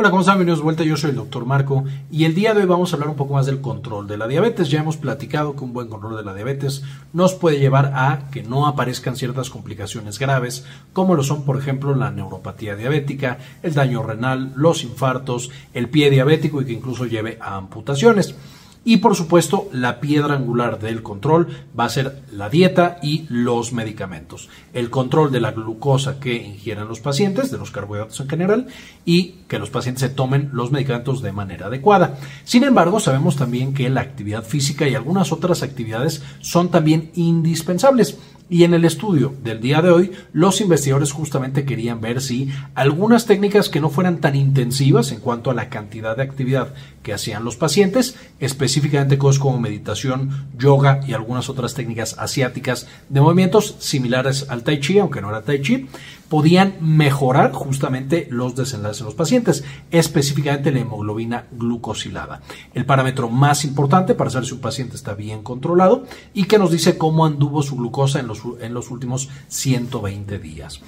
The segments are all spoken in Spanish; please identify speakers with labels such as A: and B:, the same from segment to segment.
A: Hola, ¿cómo están? Bienvenidos de vuelta. Yo soy el doctor Marco y el día de hoy vamos a hablar un poco más del control de la diabetes. Ya hemos platicado que un buen control de la diabetes nos puede llevar a que no aparezcan ciertas complicaciones graves, como lo son, por ejemplo, la neuropatía diabética, el daño renal, los infartos, el pie diabético y que incluso lleve a amputaciones. Y por supuesto, la piedra angular del control va a ser la dieta y los medicamentos. El control de la glucosa que ingieren los pacientes, de los carbohidratos en general, y que los pacientes se tomen los medicamentos de manera adecuada. Sin embargo, sabemos también que la actividad física y algunas otras actividades son también indispensables. Y en el estudio del día de hoy, los investigadores justamente querían ver si algunas técnicas que no fueran tan intensivas en cuanto a la cantidad de actividad que hacían los pacientes, específicamente cosas como meditación, yoga y algunas otras técnicas asiáticas de movimientos similares al tai chi, aunque no era tai chi, podían mejorar justamente los desenlaces en los pacientes, específicamente la hemoglobina glucosilada. El parámetro más importante para saber si un paciente está bien controlado y que nos dice cómo anduvo su glucosa en los, en los últimos 120 días.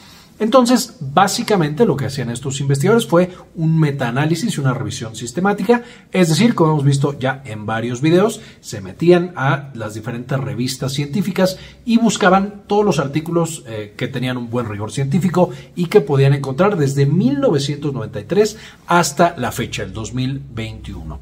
A: Entonces, básicamente lo que hacían estos investigadores fue un metaanálisis y una revisión sistemática, es decir, como hemos visto ya en varios videos, se metían a las diferentes revistas científicas y buscaban todos los artículos eh, que tenían un buen rigor científico y que podían encontrar desde 1993 hasta la fecha, el 2021.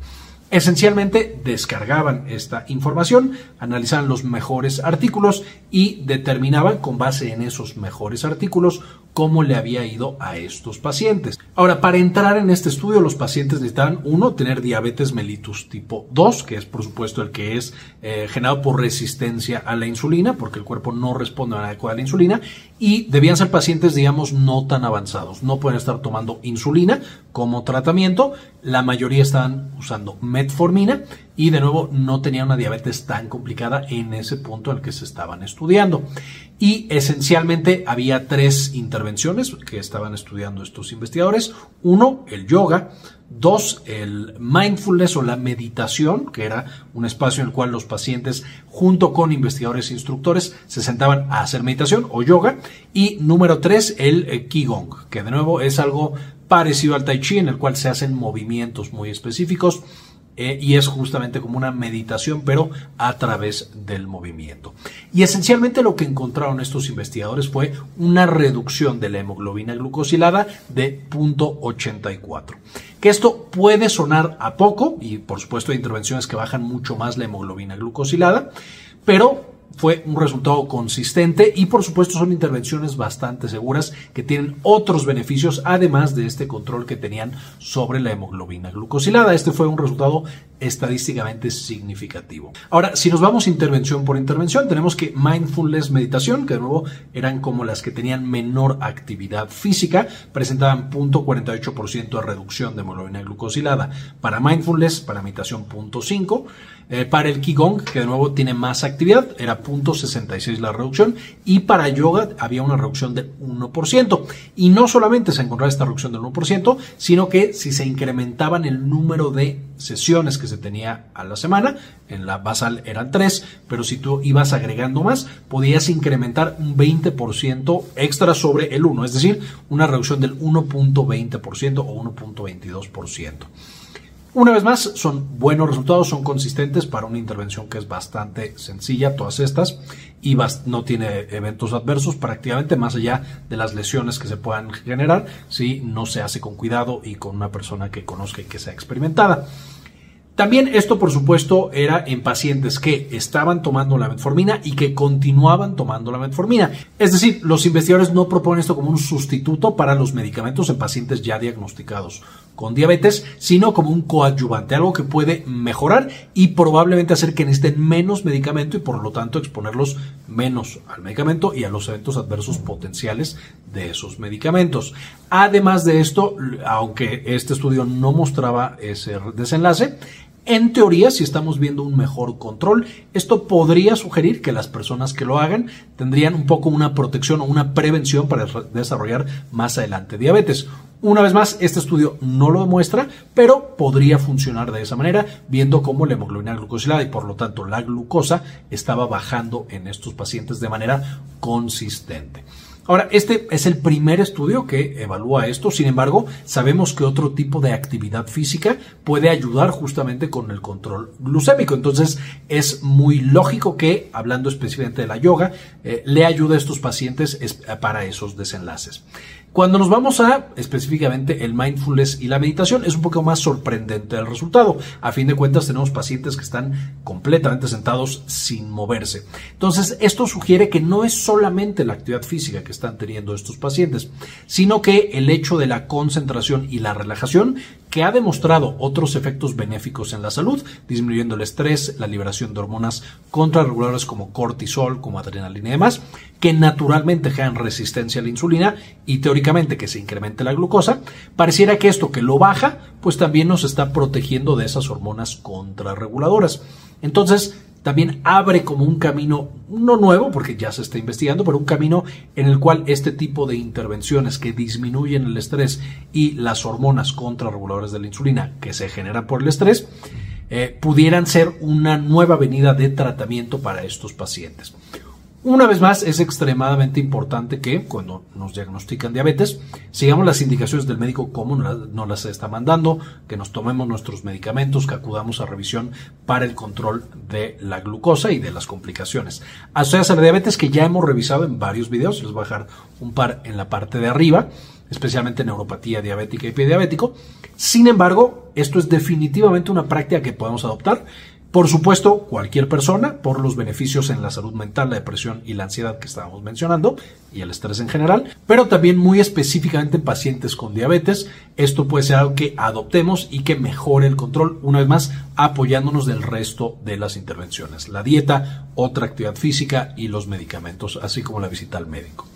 A: Esencialmente descargaban esta información, analizaban los mejores artículos y determinaban con base en esos mejores artículos cómo le había ido a estos pacientes. Ahora, para entrar en este estudio, los pacientes necesitaban, uno, tener diabetes mellitus tipo 2, que es por supuesto el que es eh, generado por resistencia a la insulina, porque el cuerpo no responde a la insulina, y debían ser pacientes, digamos, no tan avanzados. No pueden estar tomando insulina como tratamiento. La mayoría estaban usando metformina y de nuevo no tenían una diabetes tan complicada en ese punto el que se estaban estudiando. Y esencialmente había tres intervenciones que estaban estudiando estos investigadores. Uno, el yoga. Dos, el mindfulness o la meditación, que era un espacio en el cual los pacientes, junto con investigadores e instructores, se sentaban a hacer meditación o yoga. Y número tres, el eh, Qigong, que de nuevo es algo parecido al Tai Chi, en el cual se hacen movimientos muy específicos eh, y es justamente como una meditación, pero a través del movimiento. Y esencialmente lo que encontraron estos investigadores fue una reducción de la hemoglobina glucosilada de 0.84. Que esto puede sonar a poco, y por supuesto hay intervenciones que bajan mucho más la hemoglobina glucosilada, pero fue un resultado consistente y por supuesto son intervenciones bastante seguras que tienen otros beneficios además de este control que tenían sobre la hemoglobina glucosilada. Este fue un resultado estadísticamente significativo. Ahora, si nos vamos intervención por intervención, tenemos que mindfulness meditación, que de nuevo eran como las que tenían menor actividad física, presentaban 0.48% de reducción de hemoglobina glucosilada. Para mindfulness, para meditación 0.5%. Eh, para el Qigong, que de nuevo tiene más actividad, era 0.66 la reducción. Y para yoga había una reducción del 1%. Y no solamente se encontraba esta reducción del 1%, sino que si se incrementaban el número de sesiones que se tenía a la semana, en la basal eran 3, pero si tú ibas agregando más, podías incrementar un 20% extra sobre el 1, es decir, una reducción del 1.20% o 1.22%. Una vez más, son buenos resultados, son consistentes para una intervención que es bastante sencilla, todas estas, y no tiene eventos adversos prácticamente más allá de las lesiones que se puedan generar si no se hace con cuidado y con una persona que conozca y que sea experimentada. También esto, por supuesto, era en pacientes que estaban tomando la metformina y que continuaban tomando la metformina. Es decir, los investigadores no proponen esto como un sustituto para los medicamentos en pacientes ya diagnosticados con diabetes, sino como un coadyuvante, algo que puede mejorar y probablemente hacer que necesiten menos medicamento y por lo tanto exponerlos menos al medicamento y a los eventos adversos potenciales de esos medicamentos. Además de esto, aunque este estudio no mostraba ese desenlace, en teoría, si estamos viendo un mejor control, esto podría sugerir que las personas que lo hagan tendrían un poco una protección o una prevención para desarrollar más adelante diabetes. Una vez más, este estudio no lo demuestra, pero podría funcionar de esa manera, viendo cómo la hemoglobina glucosilada y por lo tanto la glucosa estaba bajando en estos pacientes de manera consistente. Ahora, este es el primer estudio que evalúa esto, sin embargo, sabemos que otro tipo de actividad física puede ayudar justamente con el control glucémico. Entonces, es muy lógico que, hablando específicamente de la yoga, eh, le ayude a estos pacientes para esos desenlaces. Cuando nos vamos a específicamente el mindfulness y la meditación, es un poco más sorprendente el resultado. A fin de cuentas, tenemos pacientes que están completamente sentados sin moverse. Entonces, esto sugiere que no es solamente la actividad física que están teniendo estos pacientes, sino que el hecho de la concentración y la relajación que ha demostrado otros efectos benéficos en la salud, disminuyendo el estrés, la liberación de hormonas contrarreguladoras como cortisol, como adrenalina y demás, que naturalmente generan resistencia a la insulina y teóricamente que se incremente la glucosa, pareciera que esto que lo baja, pues también nos está protegiendo de esas hormonas contrarreguladoras. Entonces, también abre como un camino, no nuevo, porque ya se está investigando, pero un camino en el cual este tipo de intervenciones que disminuyen el estrés y las hormonas contrarreguladoras de la insulina que se generan por el estrés, eh, pudieran ser una nueva venida de tratamiento para estos pacientes. Una vez más, es extremadamente importante que cuando nos diagnostican diabetes, sigamos las indicaciones del médico como nos las está mandando, que nos tomemos nuestros medicamentos, que acudamos a revisión para el control de la glucosa y de las complicaciones. Asociadas a la diabetes que ya hemos revisado en varios videos, les voy a dejar un par en la parte de arriba, especialmente neuropatía diabética y pediabético. Sin embargo, esto es definitivamente una práctica que podemos adoptar por supuesto, cualquier persona, por los beneficios en la salud mental, la depresión y la ansiedad que estábamos mencionando, y el estrés en general, pero también muy específicamente en pacientes con diabetes. Esto puede ser algo que adoptemos y que mejore el control, una vez más, apoyándonos del resto de las intervenciones. La dieta, otra actividad física y los medicamentos, así como la visita al médico.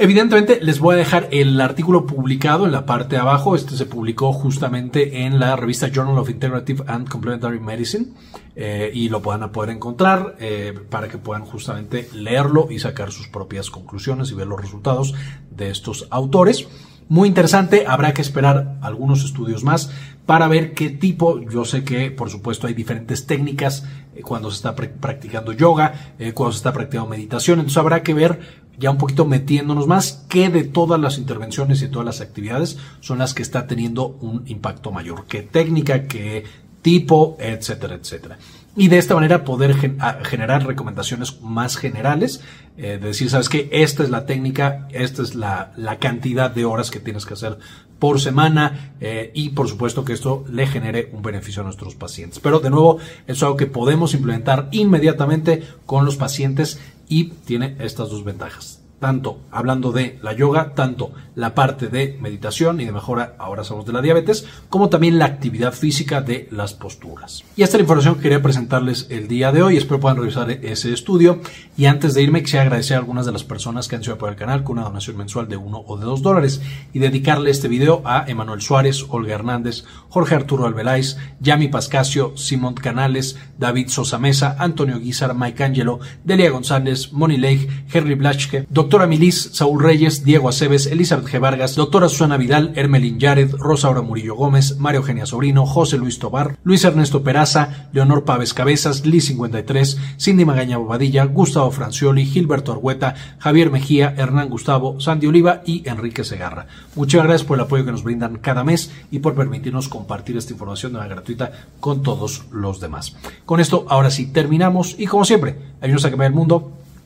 A: Evidentemente les voy a dejar el artículo publicado en la parte de abajo. Este se publicó justamente en la revista Journal of Integrative and Complementary Medicine eh, y lo puedan poder encontrar eh, para que puedan justamente leerlo y sacar sus propias conclusiones y ver los resultados de estos autores. Muy interesante, habrá que esperar algunos estudios más para ver qué tipo, yo sé que por supuesto hay diferentes técnicas eh, cuando se está practicando yoga, cuando se está practicando meditación, entonces habrá que ver ya un poquito metiéndonos más, qué de todas las intervenciones y todas las actividades son las que está teniendo un impacto mayor, qué técnica, qué tipo, etcétera, etcétera. Y de esta manera poder generar recomendaciones más generales, eh, de decir, sabes que esta es la técnica, esta es la, cantidad de horas que tienes que hacer por semana eh, y por supuesto que esto le genere un beneficio a nuestros pacientes. Pero de nuevo, es algo que podemos implementar inmediatamente con los pacientes y tiene estas dos ventajas. Tanto hablando de la yoga, tanto la parte de meditación y de mejora, ahora somos de la diabetes, como también la actividad física de las posturas. Y esta es la información que quería presentarles el día de hoy. Espero puedan revisar ese estudio. Y antes de irme, quisiera agradecer a algunas de las personas que han sido por el canal con una donación mensual de uno o de dos dólares y dedicarle este video a Emanuel Suárez, Olga Hernández, Jorge Arturo Albeláis, Yami Pascasio, Simón Canales, David Sosa Mesa, Antonio Guizar, Mike Angelo, Delia González, Moni Leigh, Henry Blachke, Doctora Milis, Saúl Reyes, Diego Aceves, Elizabeth G. Vargas, Doctora Susana Vidal, Hermelín Yared, Rosa Aura Murillo Gómez, Mario Eugenia Sobrino, José Luis Tobar, Luis Ernesto Peraza, Leonor Paves Cabezas, Liz 53, Cindy Magaña Bobadilla, Gustavo Francioli, Gilberto Argueta, Javier Mejía, Hernán Gustavo, Sandy Oliva y Enrique Segarra. Muchas gracias por el apoyo que nos brindan cada mes y por permitirnos compartir esta información de manera gratuita con todos los demás. Con esto, ahora sí, terminamos y como siempre, ayúdanos a cambiar el mundo